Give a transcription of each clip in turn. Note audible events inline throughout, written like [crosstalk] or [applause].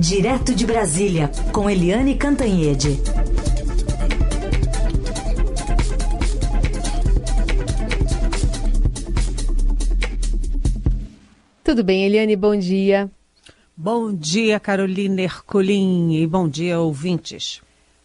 Direto de Brasília, com Eliane Cantanhede. Tudo bem, Eliane, bom dia. Bom dia, Carolina Herculin, e bom dia, ouvintes.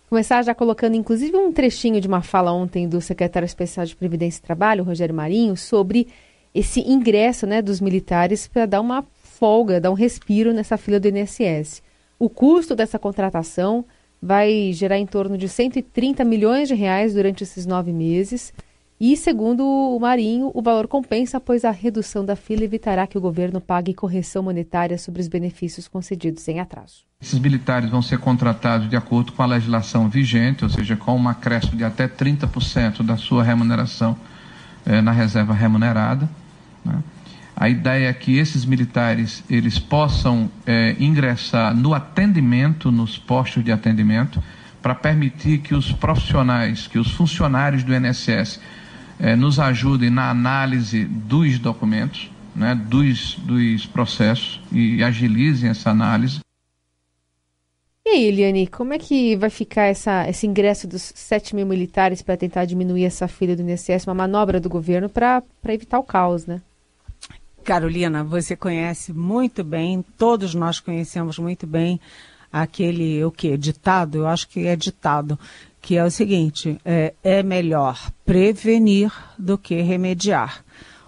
Começar já colocando, inclusive, um trechinho de uma fala ontem do secretário especial de Previdência e Trabalho, Rogério Marinho, sobre esse ingresso né, dos militares para dar uma folga, dar um respiro nessa fila do INSS. O custo dessa contratação vai gerar em torno de 130 milhões de reais durante esses nove meses. E, segundo o Marinho, o valor compensa, pois a redução da fila evitará que o governo pague correção monetária sobre os benefícios concedidos em atraso. Esses militares vão ser contratados de acordo com a legislação vigente, ou seja, com um acréscimo de até 30% da sua remuneração eh, na reserva remunerada. Né? A ideia é que esses militares eles possam é, ingressar no atendimento, nos postos de atendimento, para permitir que os profissionais, que os funcionários do INSS é, nos ajudem na análise dos documentos, né, dos, dos processos e agilizem essa análise. E aí, Eliane, como é que vai ficar essa, esse ingresso dos 7 mil militares para tentar diminuir essa fila do INSS, uma manobra do governo para evitar o caos, né? Carolina, você conhece muito bem, todos nós conhecemos muito bem aquele, o que, ditado, eu acho que é ditado, que é o seguinte, é, é melhor prevenir do que remediar.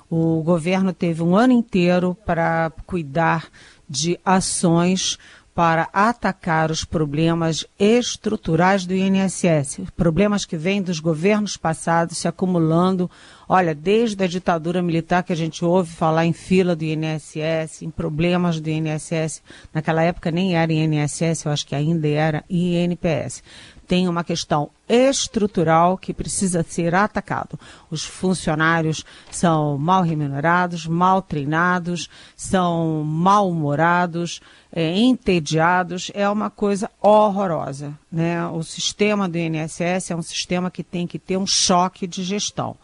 O governo teve um ano inteiro para cuidar de ações para atacar os problemas estruturais do INSS, problemas que vêm dos governos passados se acumulando. Olha, desde a ditadura militar que a gente ouve falar em fila do INSS, em problemas do INSS, naquela época nem era INSS, eu acho que ainda era INPS tem uma questão estrutural que precisa ser atacado. Os funcionários são mal remunerados, mal treinados, são mal-humorados, é, entediados. É uma coisa horrorosa. Né? O sistema do INSS é um sistema que tem que ter um choque de gestão.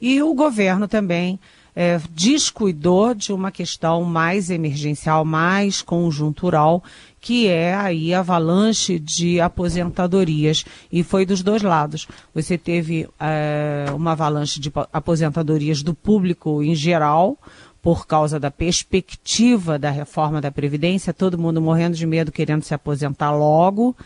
E o governo também é, descuidou de uma questão mais emergencial, mais conjuntural, que é aí a avalanche de aposentadorias. E foi dos dois lados. Você teve é, uma avalanche de aposentadorias do público em geral, por causa da perspectiva da reforma da Previdência, todo mundo morrendo de medo, querendo se aposentar logo.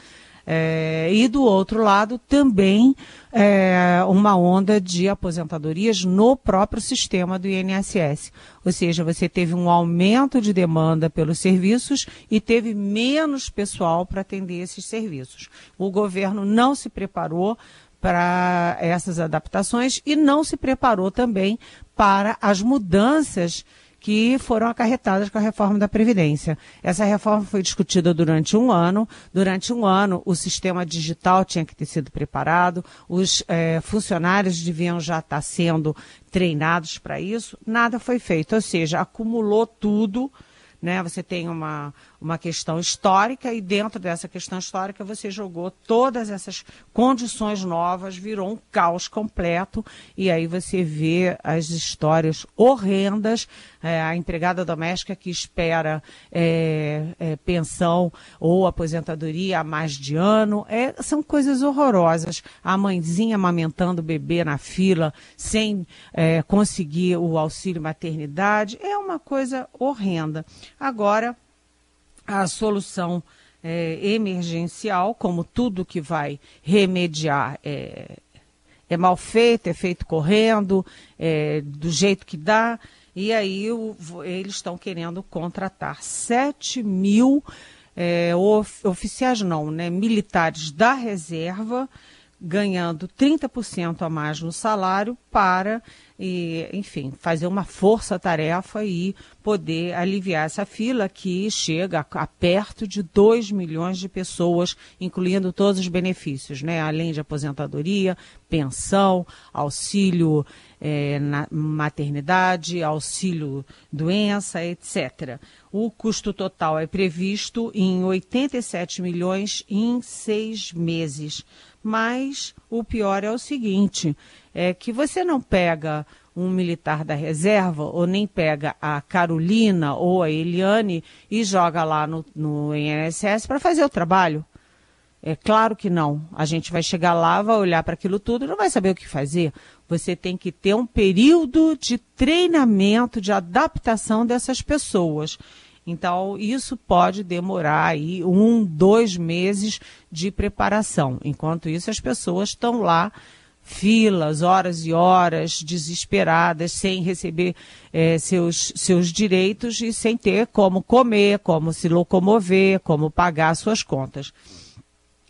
É, e do outro lado também é, uma onda de aposentadorias no próprio sistema do INSS. Ou seja, você teve um aumento de demanda pelos serviços e teve menos pessoal para atender esses serviços. O governo não se preparou para essas adaptações e não se preparou também para as mudanças que foram acarretadas com a reforma da Previdência. Essa reforma foi discutida durante um ano. Durante um ano, o sistema digital tinha que ter sido preparado, os eh, funcionários deviam já estar sendo treinados para isso. Nada foi feito, ou seja, acumulou tudo né? Você tem uma, uma questão histórica e dentro dessa questão histórica você jogou todas essas condições novas, virou um caos completo e aí você vê as histórias horrendas, é, a empregada doméstica que espera é, é, pensão ou aposentadoria há mais de ano, é, são coisas horrorosas. A mãezinha amamentando o bebê na fila sem é, conseguir o auxílio maternidade, é uma coisa horrenda. Agora, a solução é, emergencial, como tudo que vai remediar é, é mal feito, é feito correndo, é, do jeito que dá, e aí o, eles estão querendo contratar 7 mil é, of, oficiais, não, né, militares da reserva, ganhando 30% a mais no salário para e, enfim, fazer uma força-tarefa e poder aliviar essa fila que chega a, a, perto de 2 milhões de pessoas, incluindo todos os benefícios, né? além de aposentadoria, pensão, auxílio é, maternidade, auxílio doença, etc. O custo total é previsto em 87 milhões em seis meses. Mas o pior é o seguinte: é que você não pega um militar da reserva, ou nem pega a Carolina ou a Eliane e joga lá no, no INSS para fazer o trabalho. É claro que não. A gente vai chegar lá, vai olhar para aquilo tudo e não vai saber o que fazer. Você tem que ter um período de treinamento, de adaptação dessas pessoas. Então, isso pode demorar aí um, dois meses de preparação. Enquanto isso, as pessoas estão lá, filas, horas e horas, desesperadas, sem receber é, seus, seus direitos e sem ter como comer, como se locomover, como pagar suas contas.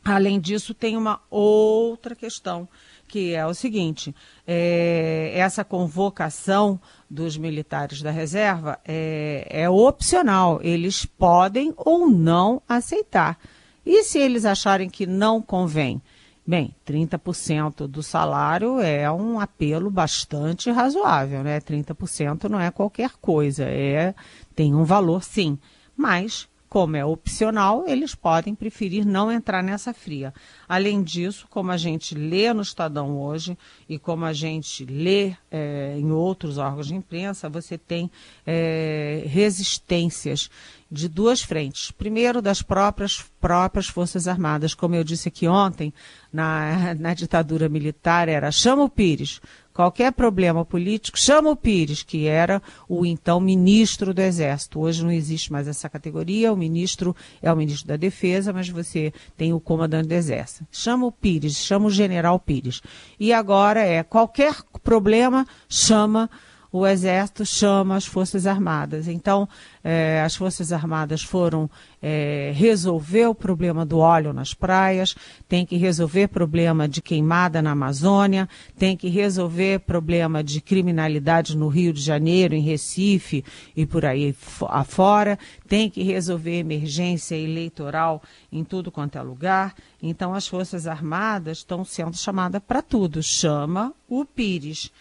Além disso, tem uma outra questão, que é o seguinte: é, essa convocação dos militares da reserva é, é opcional, eles podem ou não aceitar. E se eles acharem que não convém? Bem, 30% do salário é um apelo bastante razoável, né? 30% não é qualquer coisa, é tem um valor sim, mas como é opcional, eles podem preferir não entrar nessa fria. Além disso, como a gente lê no Estadão hoje e como a gente lê é, em outros órgãos de imprensa, você tem é, resistências de duas frentes. Primeiro, das próprias, próprias Forças Armadas. Como eu disse aqui ontem, na, [laughs] na ditadura militar, era chama o Pires. Qualquer problema político, chama o Pires, que era o então ministro do Exército. Hoje não existe mais essa categoria, o ministro é o ministro da Defesa, mas você tem o comandante do Exército. Chama o Pires, chama o general Pires. E agora é qualquer problema, chama o Exército chama as Forças Armadas. Então, eh, as Forças Armadas foram eh, resolver o problema do óleo nas praias, tem que resolver problema de queimada na Amazônia, tem que resolver problema de criminalidade no Rio de Janeiro, em Recife e por aí afora, tem que resolver emergência eleitoral em tudo quanto é lugar. Então, as Forças Armadas estão sendo chamadas para tudo. Chama o Pires.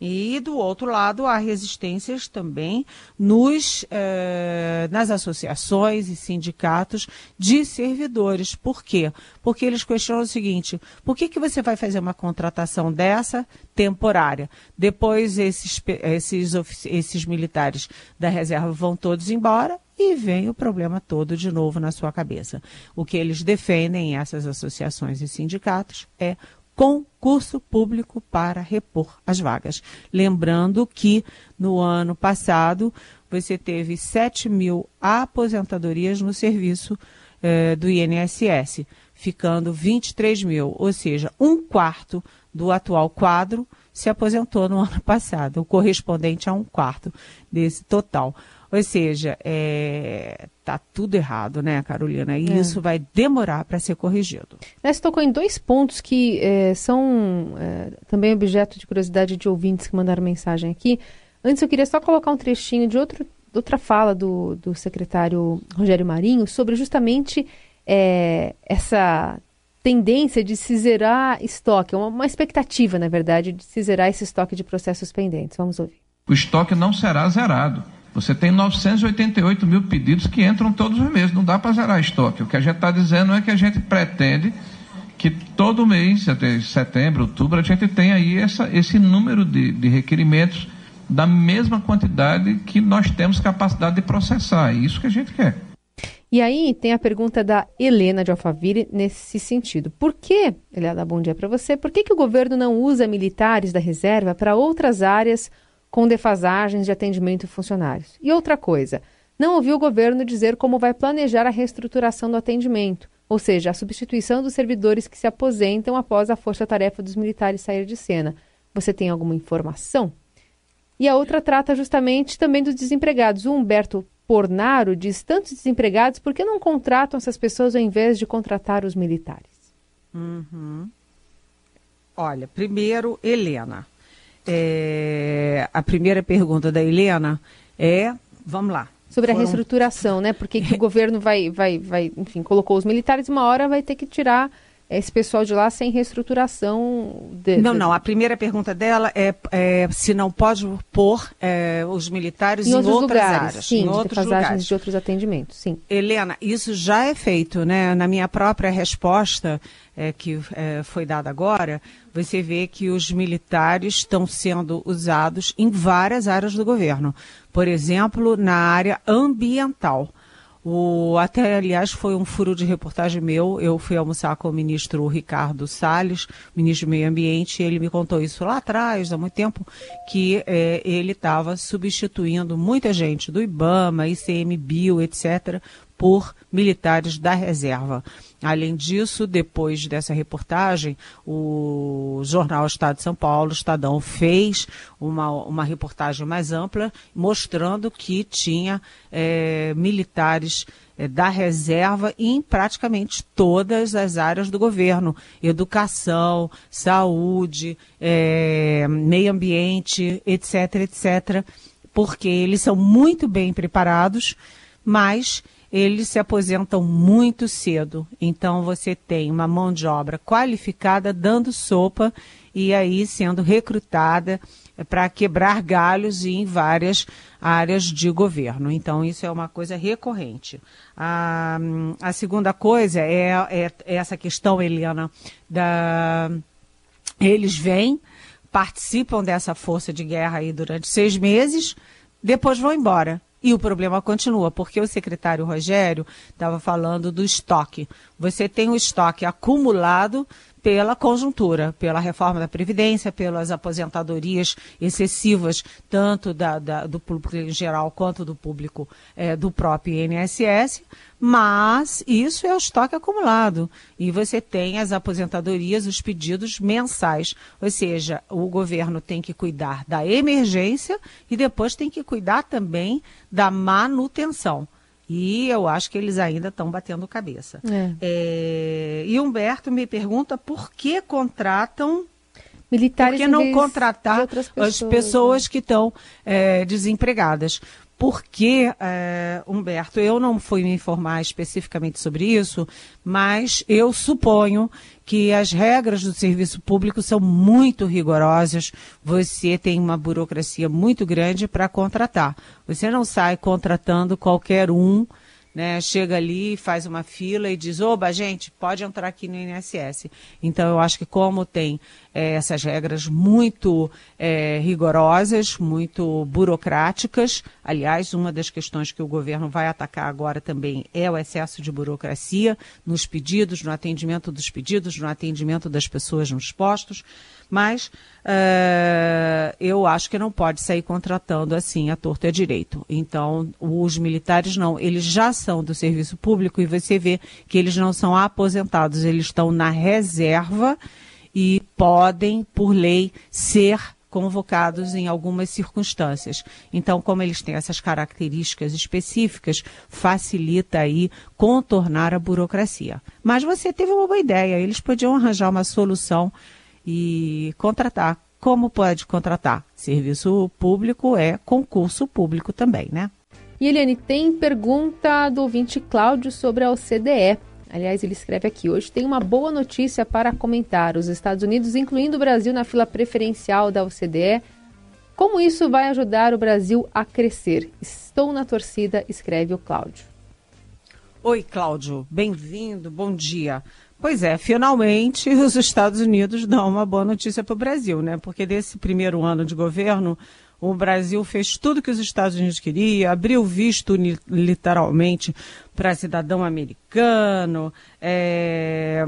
E do outro lado há resistências também nos, eh, nas associações e sindicatos de servidores. Por quê? Porque eles questionam o seguinte: por que, que você vai fazer uma contratação dessa temporária? Depois esses, esses, esses militares da reserva vão todos embora e vem o problema todo de novo na sua cabeça. O que eles defendem, essas associações e sindicatos, é concurso público para repor as vagas. Lembrando que no ano passado você teve 7 mil aposentadorias no serviço eh, do INSS, ficando 23 mil, ou seja, um quarto do atual quadro se aposentou no ano [laughs] passado, o correspondente a um quarto desse total. Ou seja, é, tá tudo errado, né, Carolina? E é. isso vai demorar para ser corrigido. Você tocou em dois pontos que é, são é, também objeto de curiosidade de ouvintes que mandaram mensagem aqui. Antes, eu queria só colocar um trechinho de outro, outra fala do, do secretário Rogério Marinho sobre justamente é, essa tendência de se zerar estoque, uma, uma expectativa, na verdade, de se zerar esse estoque de processos pendentes. Vamos ouvir. O estoque não será zerado você tem 988 mil pedidos que entram todos os meses, não dá para zerar estoque. O que a gente está dizendo é que a gente pretende que todo mês, até setembro, outubro, a gente tenha aí essa, esse número de, de requerimentos da mesma quantidade que nós temos capacidade de processar. É isso que a gente quer. E aí tem a pergunta da Helena de Alphaville nesse sentido. Por que, Helena, bom dia para você, por que, que o governo não usa militares da reserva para outras áreas com defasagens de atendimento funcionários. E outra coisa, não ouviu o governo dizer como vai planejar a reestruturação do atendimento, ou seja, a substituição dos servidores que se aposentam após a força-tarefa dos militares sair de cena. Você tem alguma informação? E a outra trata justamente também dos desempregados. O Humberto Pornaro diz tantos desempregados, por que não contratam essas pessoas ao invés de contratar os militares? Uhum. Olha, primeiro, Helena. É, a primeira pergunta da Helena é, vamos lá. Sobre a reestruturação, né? Porque que o [laughs] governo vai, vai, vai, enfim, colocou os militares, uma hora vai ter que tirar esse pessoal de lá sem reestruturação. De, não, não. A primeira pergunta dela é, é se não pode pôr é, os militares em, em outras lugares, áreas, sim, em outros lugares. de outros atendimentos, sim. Helena, isso já é feito, né? Na minha própria resposta é, que é, foi dada agora, você vê que os militares estão sendo usados em várias áreas do governo. Por exemplo, na área ambiental. O, até, aliás, foi um furo de reportagem meu. Eu fui almoçar com o ministro Ricardo Salles, ministro do Meio Ambiente, e ele me contou isso lá atrás, há muito tempo, que é, ele estava substituindo muita gente do IBAMA, ICMBio, etc., por militares da reserva. Além disso, depois dessa reportagem, o jornal Estado de São Paulo, Estadão, fez uma, uma reportagem mais ampla, mostrando que tinha é, militares é, da reserva em praticamente todas as áreas do governo: educação, saúde, é, meio ambiente, etc., etc., porque eles são muito bem preparados, mas eles se aposentam muito cedo. Então você tem uma mão de obra qualificada dando sopa e aí sendo recrutada para quebrar galhos em várias áreas de governo. Então, isso é uma coisa recorrente. A, a segunda coisa é, é, é essa questão, Eliana, da. Eles vêm, participam dessa força de guerra aí durante seis meses, depois vão embora. E o problema continua, porque o secretário Rogério estava falando do estoque. Você tem o estoque acumulado pela conjuntura, pela reforma da Previdência, pelas aposentadorias excessivas, tanto da, da, do público em geral quanto do público é, do próprio INSS, mas isso é o estoque acumulado. E você tem as aposentadorias, os pedidos mensais. Ou seja, o governo tem que cuidar da emergência e depois tem que cuidar também da manutenção. E eu acho que eles ainda estão batendo cabeça. É. É, e Humberto me pergunta por que contratam militares por que não contratar pessoas, as pessoas né? que estão é, desempregadas. Porque, é, Humberto, eu não fui me informar especificamente sobre isso, mas eu suponho que as regras do serviço público são muito rigorosas. Você tem uma burocracia muito grande para contratar. Você não sai contratando qualquer um né, chega ali, faz uma fila e diz, oba, gente, pode entrar aqui no INSS. Então, eu acho que como tem é, essas regras muito é, rigorosas, muito burocráticas, aliás, uma das questões que o governo vai atacar agora também é o excesso de burocracia nos pedidos, no atendimento dos pedidos, no atendimento das pessoas nos postos, mas uh, eu acho que não pode sair contratando assim a torto e a direito. Então, os militares não, eles já são do serviço público e você vê que eles não são aposentados, eles estão na reserva e podem, por lei, ser convocados em algumas circunstâncias. Então, como eles têm essas características específicas, facilita aí contornar a burocracia. Mas você teve uma boa ideia, eles podiam arranjar uma solução e contratar. Como pode contratar? Serviço público é concurso público também, né? E Eliane, tem pergunta do ouvinte Cláudio sobre a OCDE. Aliás, ele escreve aqui: hoje tem uma boa notícia para comentar. Os Estados Unidos, incluindo o Brasil, na fila preferencial da OCDE. Como isso vai ajudar o Brasil a crescer? Estou na torcida, escreve o Cláudio. Oi, Cláudio. Bem-vindo, bom dia. Pois é, finalmente [laughs] os Estados Unidos dão uma boa notícia para o Brasil, né? Porque desse primeiro ano de governo, o Brasil fez tudo que os Estados Unidos queria, abriu visto literalmente para cidadão americano, é,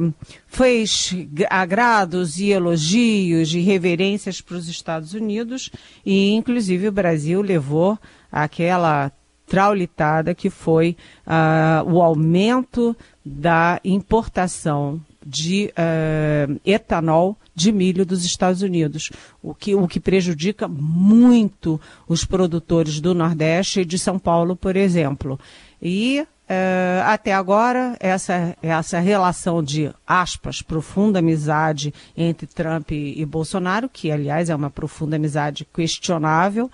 fez agrados e elogios e reverências para os Estados Unidos e, inclusive, o Brasil levou aquela traulitada que foi uh, o aumento da importação de uh, etanol de milho dos Estados Unidos, o que, o que prejudica muito os produtores do Nordeste e de São Paulo, por exemplo. E uh, até agora, essa, essa relação de, aspas, profunda amizade entre Trump e, e Bolsonaro, que aliás é uma profunda amizade questionável,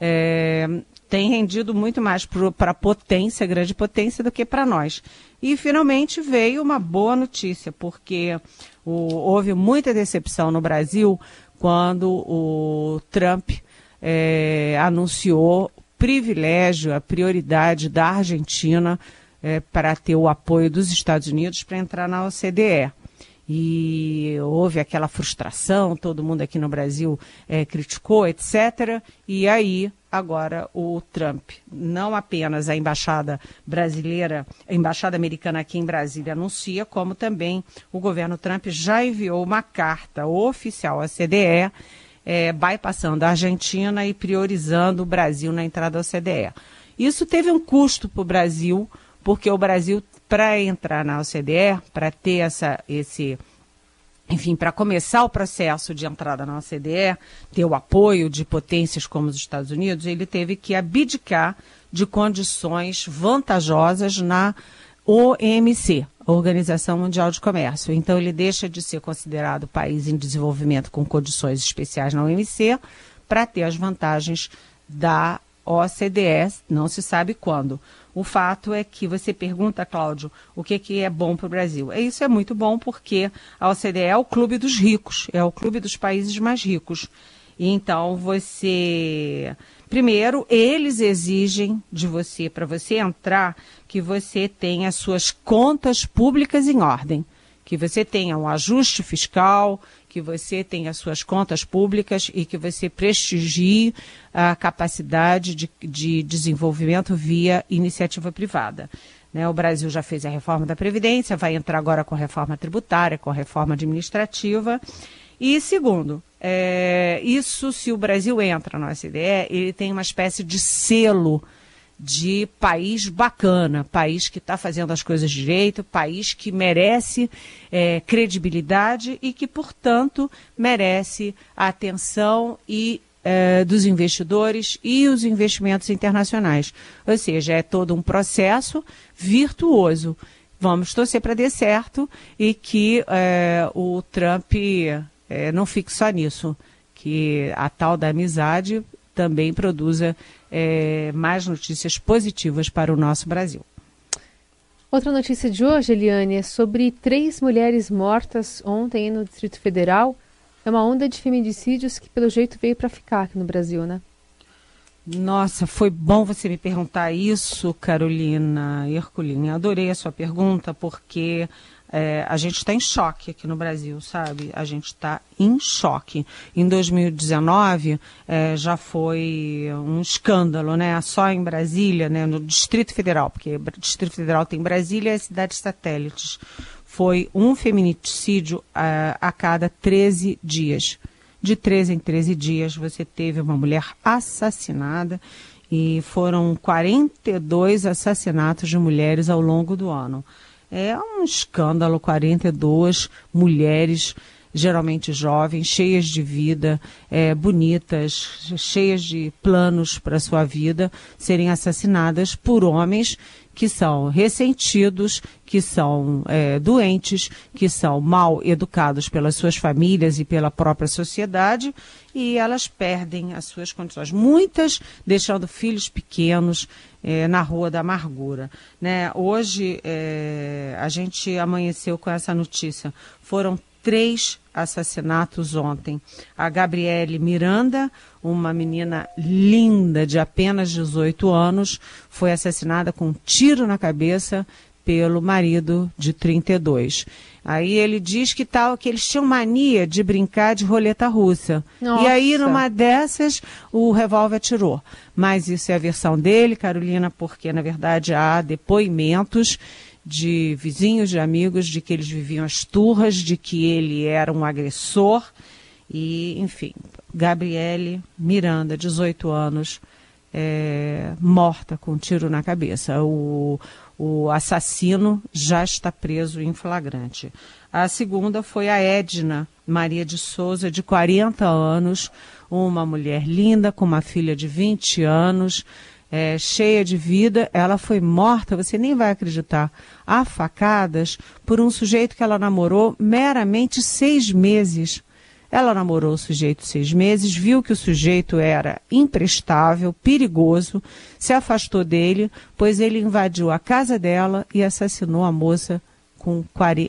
é, tem rendido muito mais para a potência, grande potência, do que para nós. E finalmente veio uma boa notícia, porque o, houve muita decepção no Brasil quando o Trump é, anunciou privilégio, a prioridade da Argentina é, para ter o apoio dos Estados Unidos para entrar na OCDE e houve aquela frustração, todo mundo aqui no Brasil é, criticou, etc. E aí, agora, o Trump, não apenas a embaixada brasileira, a embaixada americana aqui em Brasília anuncia, como também o governo Trump já enviou uma carta oficial à CDE, é, bypassando a Argentina e priorizando o Brasil na entrada à CDE. Isso teve um custo para o Brasil, porque o Brasil para entrar na OCDE, para ter essa, esse, enfim, para começar o processo de entrada na OCDE, ter o apoio de potências como os Estados Unidos, ele teve que abdicar de condições vantajosas na OMC, Organização Mundial de Comércio. Então, ele deixa de ser considerado país em desenvolvimento com condições especiais na OMC para ter as vantagens da OCDE, não se sabe quando. O fato é que você pergunta, Cláudio, o que, que é bom para o Brasil. É, isso é muito bom porque a OCDE é o clube dos ricos, é o clube dos países mais ricos. Então você. Primeiro, eles exigem de você, para você entrar, que você tenha suas contas públicas em ordem, que você tenha um ajuste fiscal, que você tenha suas contas públicas e que você prestigie a capacidade de, de desenvolvimento via iniciativa privada. Né, o Brasil já fez a reforma da Previdência, vai entrar agora com a reforma tributária, com a reforma administrativa. E segundo, é, isso se o Brasil entra na OCDE, ele tem uma espécie de selo de país bacana, país que está fazendo as coisas direito, país que merece é, credibilidade e que, portanto, merece a atenção e é, dos investidores e os investimentos internacionais. Ou seja, é todo um processo virtuoso. Vamos torcer para dar certo e que é, o Trump é, não fique só nisso, que a tal da amizade também produza é, mais notícias positivas para o nosso Brasil. Outra notícia de hoje, Eliane, é sobre três mulheres mortas ontem no Distrito Federal. É uma onda de feminicídios que, pelo jeito, veio para ficar aqui no Brasil, né? Nossa, foi bom você me perguntar isso, Carolina Herculini. Adorei a sua pergunta, porque é, a gente está em choque aqui no Brasil, sabe? A gente está em choque. Em 2019 é, já foi um escândalo, né? Só em Brasília, né? no Distrito Federal, porque Distrito Federal tem Brasília e cidades satélites. Foi um feminicídio a, a cada 13 dias. De 13 em 13 dias você teve uma mulher assassinada e foram 42 assassinatos de mulheres ao longo do ano. É um escândalo, 42 mulheres, geralmente jovens, cheias de vida, é, bonitas, cheias de planos para sua vida, serem assassinadas por homens que são ressentidos, que são é, doentes, que são mal educados pelas suas famílias e pela própria sociedade, e elas perdem as suas condições. Muitas deixando filhos pequenos é, na Rua da Amargura. Né? Hoje é, a gente amanheceu com essa notícia. Foram três assassinatos ontem. A Gabriele Miranda, uma menina linda de apenas 18 anos, foi assassinada com um tiro na cabeça pelo marido de 32. Aí ele diz que tal que eles tinham mania de brincar de roleta russa. Nossa. E aí numa dessas o revólver atirou. Mas isso é a versão dele, Carolina, porque na verdade há depoimentos de vizinhos, de amigos, de que eles viviam as turras, de que ele era um agressor. E, enfim, Gabriele Miranda, 18 anos, é, morta com um tiro na cabeça. O, o assassino já está preso em flagrante. A segunda foi a Edna Maria de Souza, de 40 anos, uma mulher linda, com uma filha de 20 anos, é, cheia de vida. Ela foi morta, você nem vai acreditar, a facadas por um sujeito que ela namorou meramente seis meses. Ela namorou o sujeito seis meses, viu que o sujeito era imprestável, perigoso, se afastou dele, pois ele invadiu a casa dela e assassinou a moça com,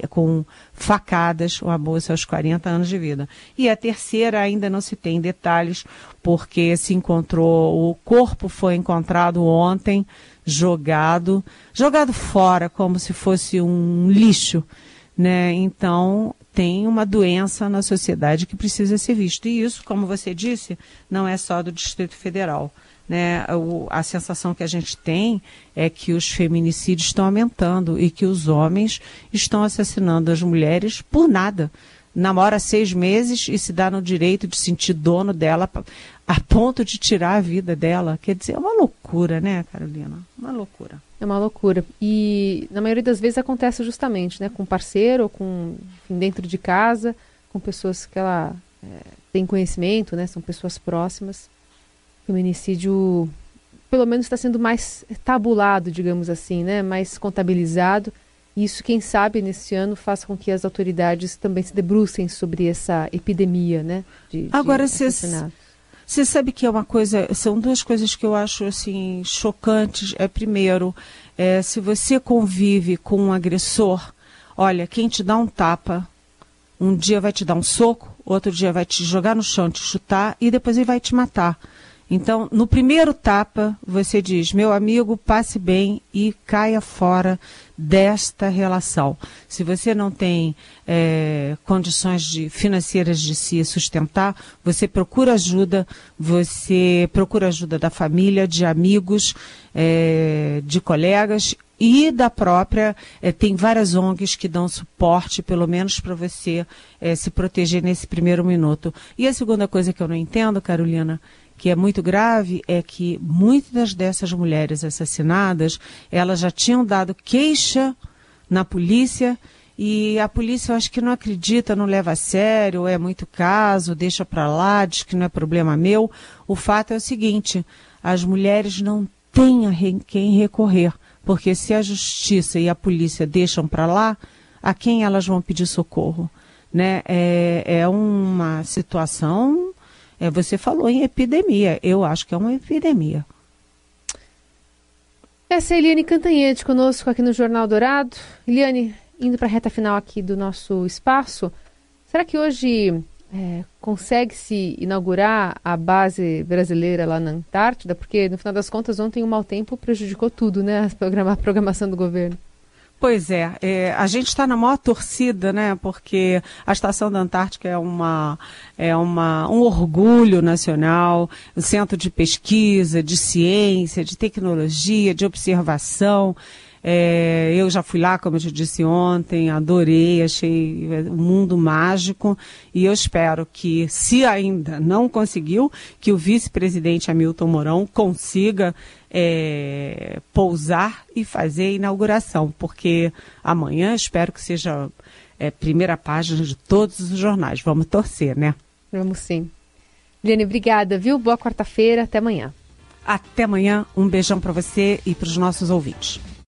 com facadas, uma moça aos 40 anos de vida. E a terceira ainda não se tem detalhes, porque se encontrou, o corpo foi encontrado ontem, jogado, jogado fora, como se fosse um lixo. Né? Então, tem uma doença na sociedade que precisa ser vista. E isso, como você disse, não é só do Distrito Federal né, o, a sensação que a gente tem é que os feminicídios estão aumentando e que os homens estão assassinando as mulheres por nada. Namora seis meses e se dá no direito de sentir dono dela a ponto de tirar a vida dela. Quer dizer, é uma loucura, né, Carolina? Uma loucura. É uma loucura. E na maioria das vezes acontece justamente, né, com parceiro, ou com enfim, dentro de casa, com pessoas que ela é, tem conhecimento, né, são pessoas próximas feminicídio, pelo menos, está sendo mais tabulado, digamos assim, né? mais contabilizado. Isso, quem sabe, nesse ano faça com que as autoridades também se debrucem sobre essa epidemia, né? De, Agora, você sabe que é uma coisa, são duas coisas que eu acho assim chocantes. É primeiro, é, se você convive com um agressor, olha, quem te dá um tapa, um dia vai te dar um soco, outro dia vai te jogar no chão, te chutar e depois ele vai te matar. Então, no primeiro tapa, você diz: meu amigo, passe bem e caia fora desta relação. Se você não tem é, condições de, financeiras de se sustentar, você procura ajuda, você procura ajuda da família, de amigos, é, de colegas e da própria. É, tem várias ONGs que dão suporte, pelo menos para você se proteger nesse primeiro minuto. E a segunda coisa que eu não entendo, Carolina, que é muito grave é que muitas dessas mulheres assassinadas, elas já tinham dado queixa na polícia e a polícia eu acho que não acredita, não leva a sério, é muito caso, deixa para lá, diz que não é problema meu. O fato é o seguinte, as mulheres não têm a quem recorrer, porque se a justiça e a polícia deixam para lá, a quem elas vão pedir socorro? Né? É, é uma situação é, você falou em epidemia. Eu acho que é uma epidemia. Essa é a Eliane Cantanhete conosco aqui no Jornal Dourado. Eliane, indo para a reta final aqui do nosso espaço, será que hoje é, consegue-se inaugurar a base brasileira lá na Antártida? Porque, no final das contas, ontem o mau tempo prejudicou tudo, né? A programação do governo. Pois é, é a gente está na maior torcida, né? Porque a Estação da Antártica é, uma, é uma, um orgulho nacional, um centro de pesquisa, de ciência, de tecnologia, de observação. É, eu já fui lá, como eu te disse ontem, adorei, achei um mundo mágico e eu espero que, se ainda não conseguiu, que o vice-presidente Hamilton Mourão consiga é, pousar e fazer a inauguração, porque amanhã espero que seja é, primeira página de todos os jornais. Vamos torcer, né? Vamos sim. Liane, obrigada, viu? Boa quarta-feira, até amanhã. Até amanhã, um beijão para você e para os nossos ouvintes.